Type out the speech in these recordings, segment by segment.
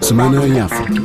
Semana em África.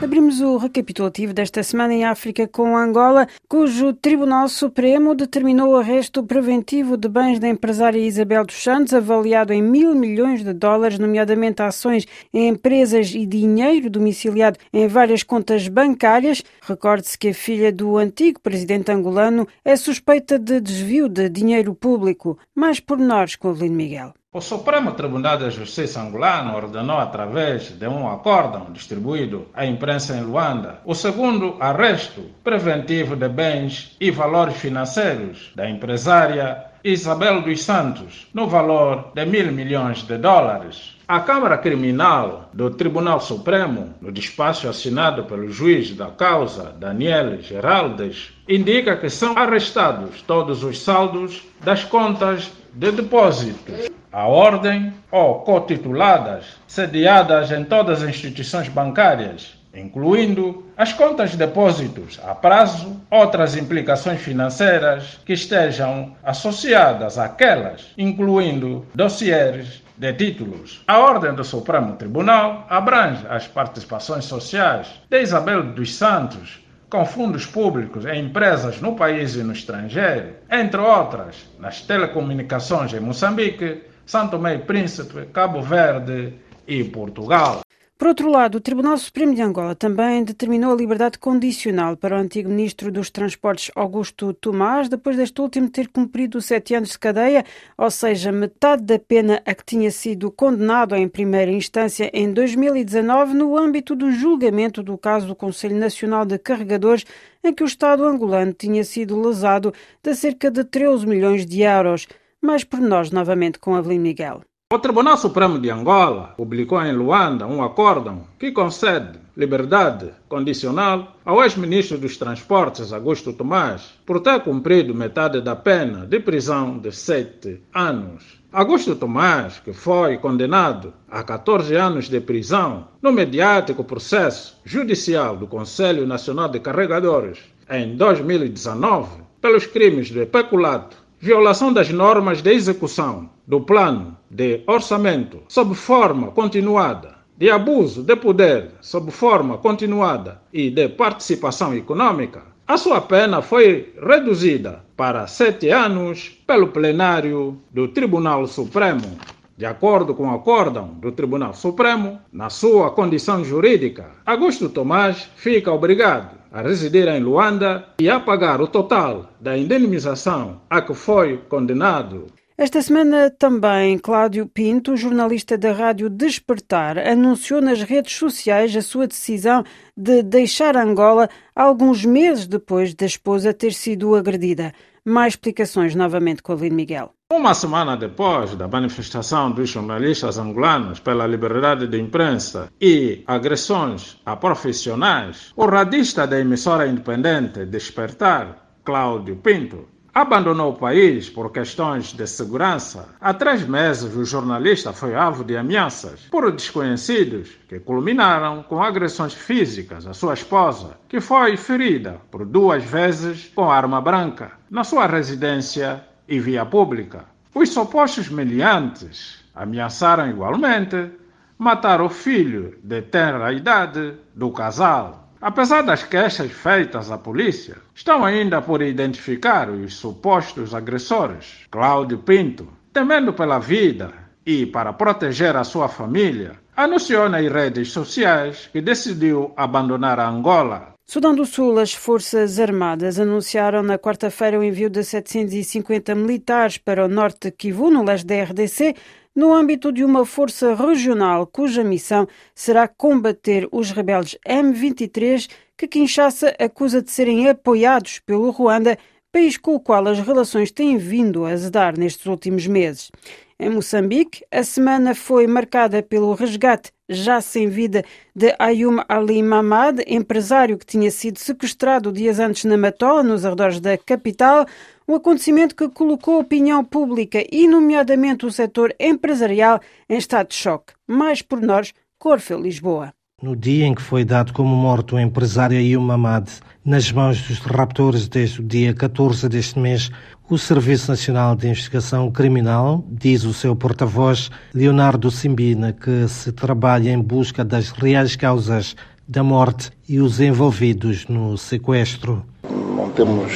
Abrimos o recapitulativo desta semana em África com Angola, cujo Tribunal Supremo determinou o arresto preventivo de bens da empresária Isabel dos Santos, avaliado em mil milhões de dólares, nomeadamente ações em empresas e dinheiro domiciliado em várias contas bancárias. Recorde-se que a filha do antigo presidente angolano é suspeita de desvio de dinheiro público. Mais pormenores com Avelino Miguel. O Supremo Tribunal de Justiça angolano ordenou, através de um acórdão distribuído à imprensa em Luanda, o segundo arresto preventivo de bens e valores financeiros da empresária Isabel dos Santos, no valor de mil milhões de dólares. A Câmara Criminal do Tribunal Supremo, no despacho assinado pelo juiz da causa, Daniel Geraldes, indica que são arrestados todos os saldos das contas de depósitos a ordem ou cotituladas, sediadas em todas as instituições bancárias, incluindo as contas de depósitos a prazo, outras implicações financeiras que estejam associadas àquelas, incluindo dossiês de títulos. A ordem do Supremo Tribunal abrange as participações sociais de Isabel dos Santos com fundos públicos em empresas no país e no estrangeiro, entre outras, nas telecomunicações em Moçambique, Tomé e Príncipe, Cabo Verde e Portugal. Por outro lado, o Tribunal Supremo de Angola também determinou a liberdade condicional para o antigo ministro dos Transportes Augusto Tomás, depois deste último ter cumprido sete anos de cadeia, ou seja, metade da pena a que tinha sido condenado em primeira instância em 2019, no âmbito do julgamento do caso do Conselho Nacional de Carregadores, em que o Estado angolano tinha sido lesado de cerca de 13 milhões de euros. Mais por nós novamente com Avelino Miguel. O Tribunal Supremo de Angola publicou em Luanda um acórdão que concede liberdade condicional ao ex-ministro dos Transportes, Augusto Tomás, por ter cumprido metade da pena de prisão de sete anos. Augusto Tomás, que foi condenado a 14 anos de prisão no mediático processo judicial do Conselho Nacional de Carregadores em 2019 pelos crimes de peculato violação das normas de execução do plano de orçamento sob forma continuada, de abuso de poder sob forma continuada e de participação econômica, a sua pena foi reduzida para sete anos pelo plenário do Tribunal Supremo. De acordo com o acórdão do Tribunal Supremo, na sua condição jurídica, Augusto Tomás fica obrigado a residir em Luanda e a pagar o total da indenização a que foi condenado. Esta semana também Cláudio Pinto, jornalista da Rádio Despertar, anunciou nas redes sociais a sua decisão de deixar Angola alguns meses depois da esposa ter sido agredida. Mais explicações novamente com a Aline Miguel. Uma semana depois da manifestação dos jornalistas angolanos pela liberdade de imprensa e agressões a profissionais, o radista da emissora independente Despertar, Cláudio Pinto, abandonou o país por questões de segurança. Há três meses, o jornalista foi alvo de ameaças por desconhecidos que culminaram com agressões físicas à sua esposa, que foi ferida por duas vezes com arma branca na sua residência e via pública. Os supostos meliantes ameaçaram igualmente matar o filho de tenra idade do casal. Apesar das queixas feitas à polícia, estão ainda por identificar os supostos agressores. Cláudio Pinto, temendo pela vida e para proteger a sua família, anunciou nas redes sociais que decidiu abandonar a Angola Sudão do Sul, as Forças Armadas anunciaram na quarta-feira o envio de 750 militares para o norte de Kivu, no leste da RDC, no âmbito de uma força regional cuja missão será combater os rebeldes M23 que Kinshasa acusa de serem apoiados pelo Ruanda, país com o qual as relações têm vindo a azedar nestes últimos meses. Em Moçambique, a semana foi marcada pelo resgate, já sem vida, de Ayum Ali Mamad, empresário que tinha sido sequestrado dias antes na Matola, nos arredores da capital, um acontecimento que colocou a opinião pública e, nomeadamente, o setor empresarial em estado de choque. Mais por nós, Corfeu, Lisboa. No dia em que foi dado como morto o empresário Ayum Mamad, nas mãos dos raptores desde o dia 14 deste mês, o Serviço Nacional de Investigação Criminal, diz o seu porta-voz, Leonardo Simbina, que se trabalha em busca das reais causas da morte e os envolvidos no sequestro. Não temos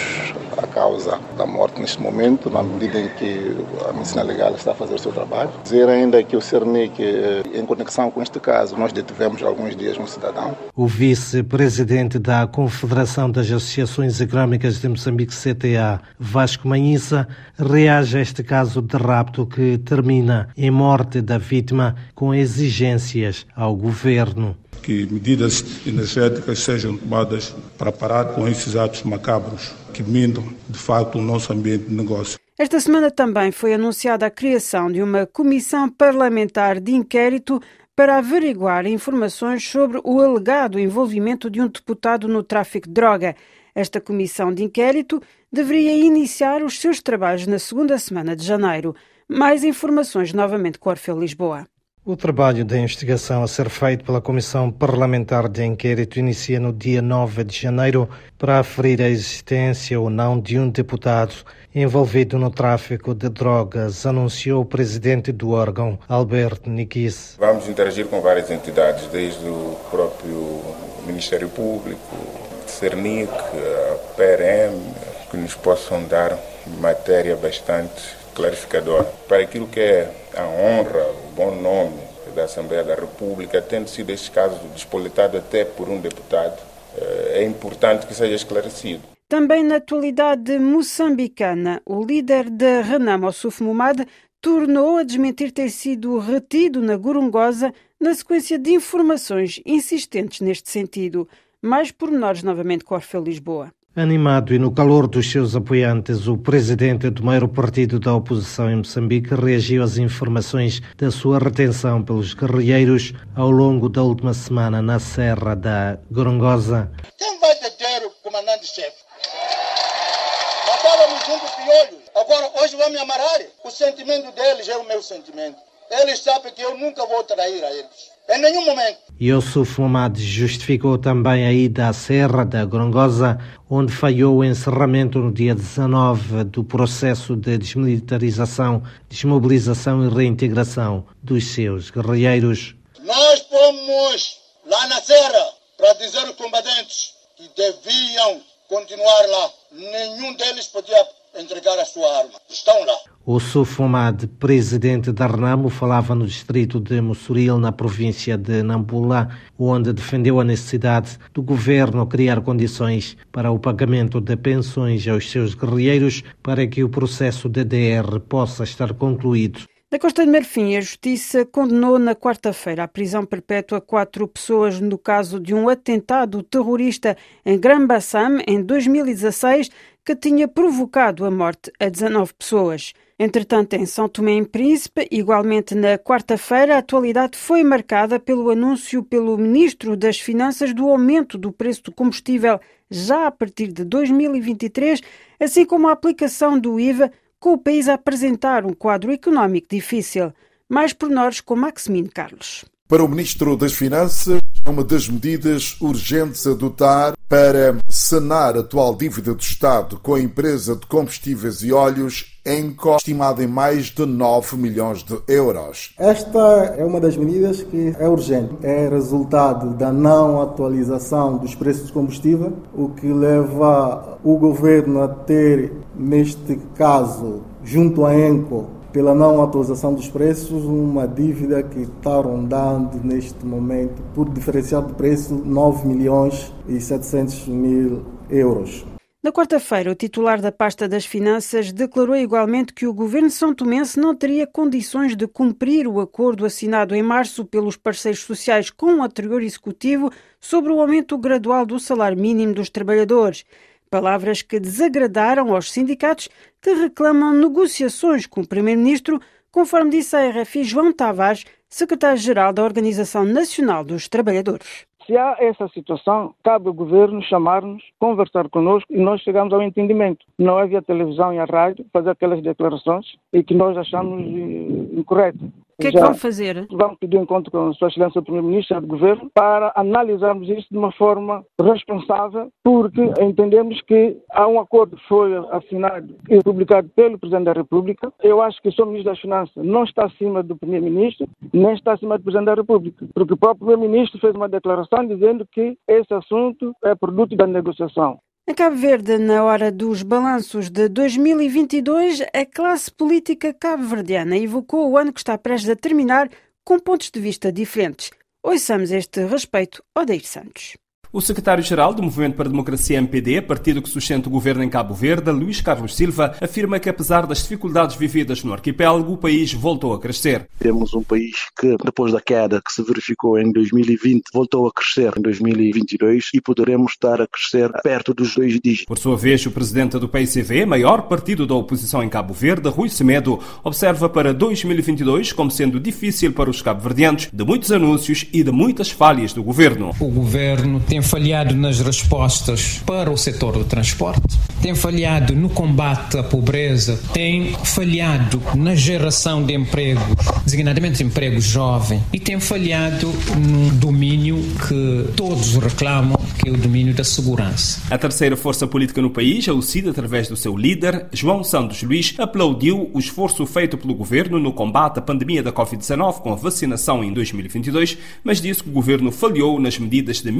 causa da morte neste momento, na medida em que a medicina legal está a fazer o seu trabalho. Dizer ainda que o CERNIC, eh, em conexão com este caso, nós detivemos há alguns dias um cidadão. O vice-presidente da Confederação das Associações Económicas de Moçambique, CTA, Vasco Manhissa, reage a este caso de rapto que termina em morte da vítima com exigências ao governo que medidas energéticas sejam tomadas para parar com esses atos macabros que minam, de facto, o nosso ambiente de negócio. Esta semana também foi anunciada a criação de uma comissão parlamentar de inquérito para averiguar informações sobre o alegado envolvimento de um deputado no tráfico de droga. Esta comissão de inquérito deveria iniciar os seus trabalhos na segunda semana de janeiro. Mais informações novamente com Orfeu Lisboa. O trabalho de investigação a ser feito pela Comissão Parlamentar de Inquérito inicia no dia 9 de janeiro para aferir a existência ou não de um deputado envolvido no tráfico de drogas, anunciou o presidente do órgão, Alberto Nikis. Vamos interagir com várias entidades, desde o próprio Ministério Público, CERNIC, a PRM, que nos possam dar matéria bastante clarificadora para aquilo que é a honra, bom nome da Assembleia da República, tendo sido este caso despolitado até por um deputado, eh, é importante que seja esclarecido. Também na atualidade moçambicana, o líder da Renamo, Ossuf Mumad, tornou a desmentir ter sido retido na Gorongosa na sequência de informações insistentes neste sentido. Mais pormenores novamente com Orfeu Lisboa. Animado e no calor dos seus apoiantes, o presidente do maior partido da oposição em Moçambique reagiu às informações da sua retenção pelos guerrilheiros ao longo da última semana na Serra da Gorongosa. Quem vai deter o comandante-chefe? Matávamos junto piolho. Agora, hoje vai me amarrar. O sentimento deles é o meu sentimento. Eles sabem que eu nunca vou trair a eles. Em nenhum momento. Yusuf Mamad justificou também a ida à Serra da Grongosa, onde falhou o encerramento no dia 19 do processo de desmilitarização, desmobilização e reintegração dos seus guerrilheiros. Nós fomos lá na Serra para dizer aos combatentes que deviam continuar lá. Nenhum deles podia entregar a sua arma. Estão lá. O Sufumad, presidente da Renamo, falava no distrito de Mussuril, na província de Nampula, onde defendeu a necessidade do governo criar condições para o pagamento de pensões aos seus guerrilheiros para que o processo DDR possa estar concluído. Na Costa de Marfim, a Justiça condenou na quarta-feira à prisão perpétua quatro pessoas no caso de um atentado terrorista em Gran Bassam em 2016 que tinha provocado a morte a 19 pessoas. Entretanto, em São Tomé e Príncipe, igualmente na quarta-feira, a atualidade foi marcada pelo anúncio pelo Ministro das Finanças do aumento do preço do combustível já a partir de 2023, assim como a aplicação do IVA, com o país a apresentar um quadro económico difícil. Mais pormenores com Maximino Carlos. Para o Ministro das Finanças, é uma das medidas urgentes a adotar para sanar a atual dívida do Estado com a empresa de combustíveis e óleos em estimada em mais de 9 milhões de euros. Esta é uma das medidas que é urgente. É resultado da não atualização dos preços de combustível, o que leva o governo a ter, neste caso, junto à ENCO, pela não atualização dos preços, uma dívida que está rondando neste momento, por diferencial de preço, 9 milhões e 700 mil euros. Na quarta-feira, o titular da pasta das Finanças declarou igualmente que o governo são tomense não teria condições de cumprir o acordo assinado em março pelos parceiros sociais com o anterior executivo sobre o aumento gradual do salário mínimo dos trabalhadores. Palavras que desagradaram aos sindicatos que reclamam negociações com o Primeiro-Ministro, conforme disse a RFI João Tavares, secretário-geral da Organização Nacional dos Trabalhadores. Se há essa situação, cabe ao governo chamar-nos, conversar conosco e nós chegamos ao entendimento. Não é via televisão e a rádio fazer aquelas declarações e que nós achamos incorreto. O que é que vão fazer? Vamos pedir um encontro com a Sua Excelência Primeiro-Ministro do Governo para analisarmos isso de uma forma responsável, porque entendemos que há um acordo que foi assinado e publicado pelo Presidente da República. Eu acho que o Sr. Ministro das Finanças não está acima do Primeiro-Ministro, nem está acima do Presidente da República, porque o próprio Primeiro-Ministro fez uma declaração dizendo que esse assunto é produto da negociação. Em Cabo Verde, na hora dos balanços de 2022, a classe política cabo-verdiana evocou o ano que está prestes a terminar com pontos de vista diferentes. Ouçamos este respeito, Odeir Santos. O secretário-geral do Movimento para a Democracia MPD, partido que sustenta o governo em Cabo Verde, Luís Carlos Silva, afirma que apesar das dificuldades vividas no arquipélago, o país voltou a crescer. Temos um país que, depois da queda que se verificou em 2020, voltou a crescer em 2022 e poderemos estar a crescer perto dos dois dígitos. Por sua vez, o presidente do PICV, maior partido da oposição em Cabo Verde, Rui Semedo, observa para 2022 como sendo difícil para os cabo-verdianos, de muitos anúncios e de muitas falhas do governo. O governo tem tem falhado nas respostas para o setor do transporte, tem falhado no combate à pobreza, tem falhado na geração de empregos, designadamente empregos jovens, e tem falhado num domínio que todos reclamam, que é o domínio da segurança. A terceira força política no país, a UCID, através do seu líder, João Santos Luís, aplaudiu o esforço feito pelo governo no combate à pandemia da Covid-19 com a vacinação em 2022, mas disse que o governo falhou nas medidas de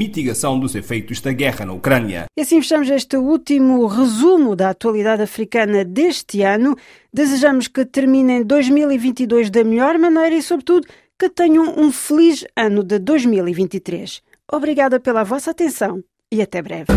dos efeitos da guerra na Ucrânia. E assim fechamos este último resumo da atualidade africana deste ano. Desejamos que terminem 2022 da melhor maneira e, sobretudo, que tenham um feliz ano de 2023. Obrigada pela vossa atenção e até breve.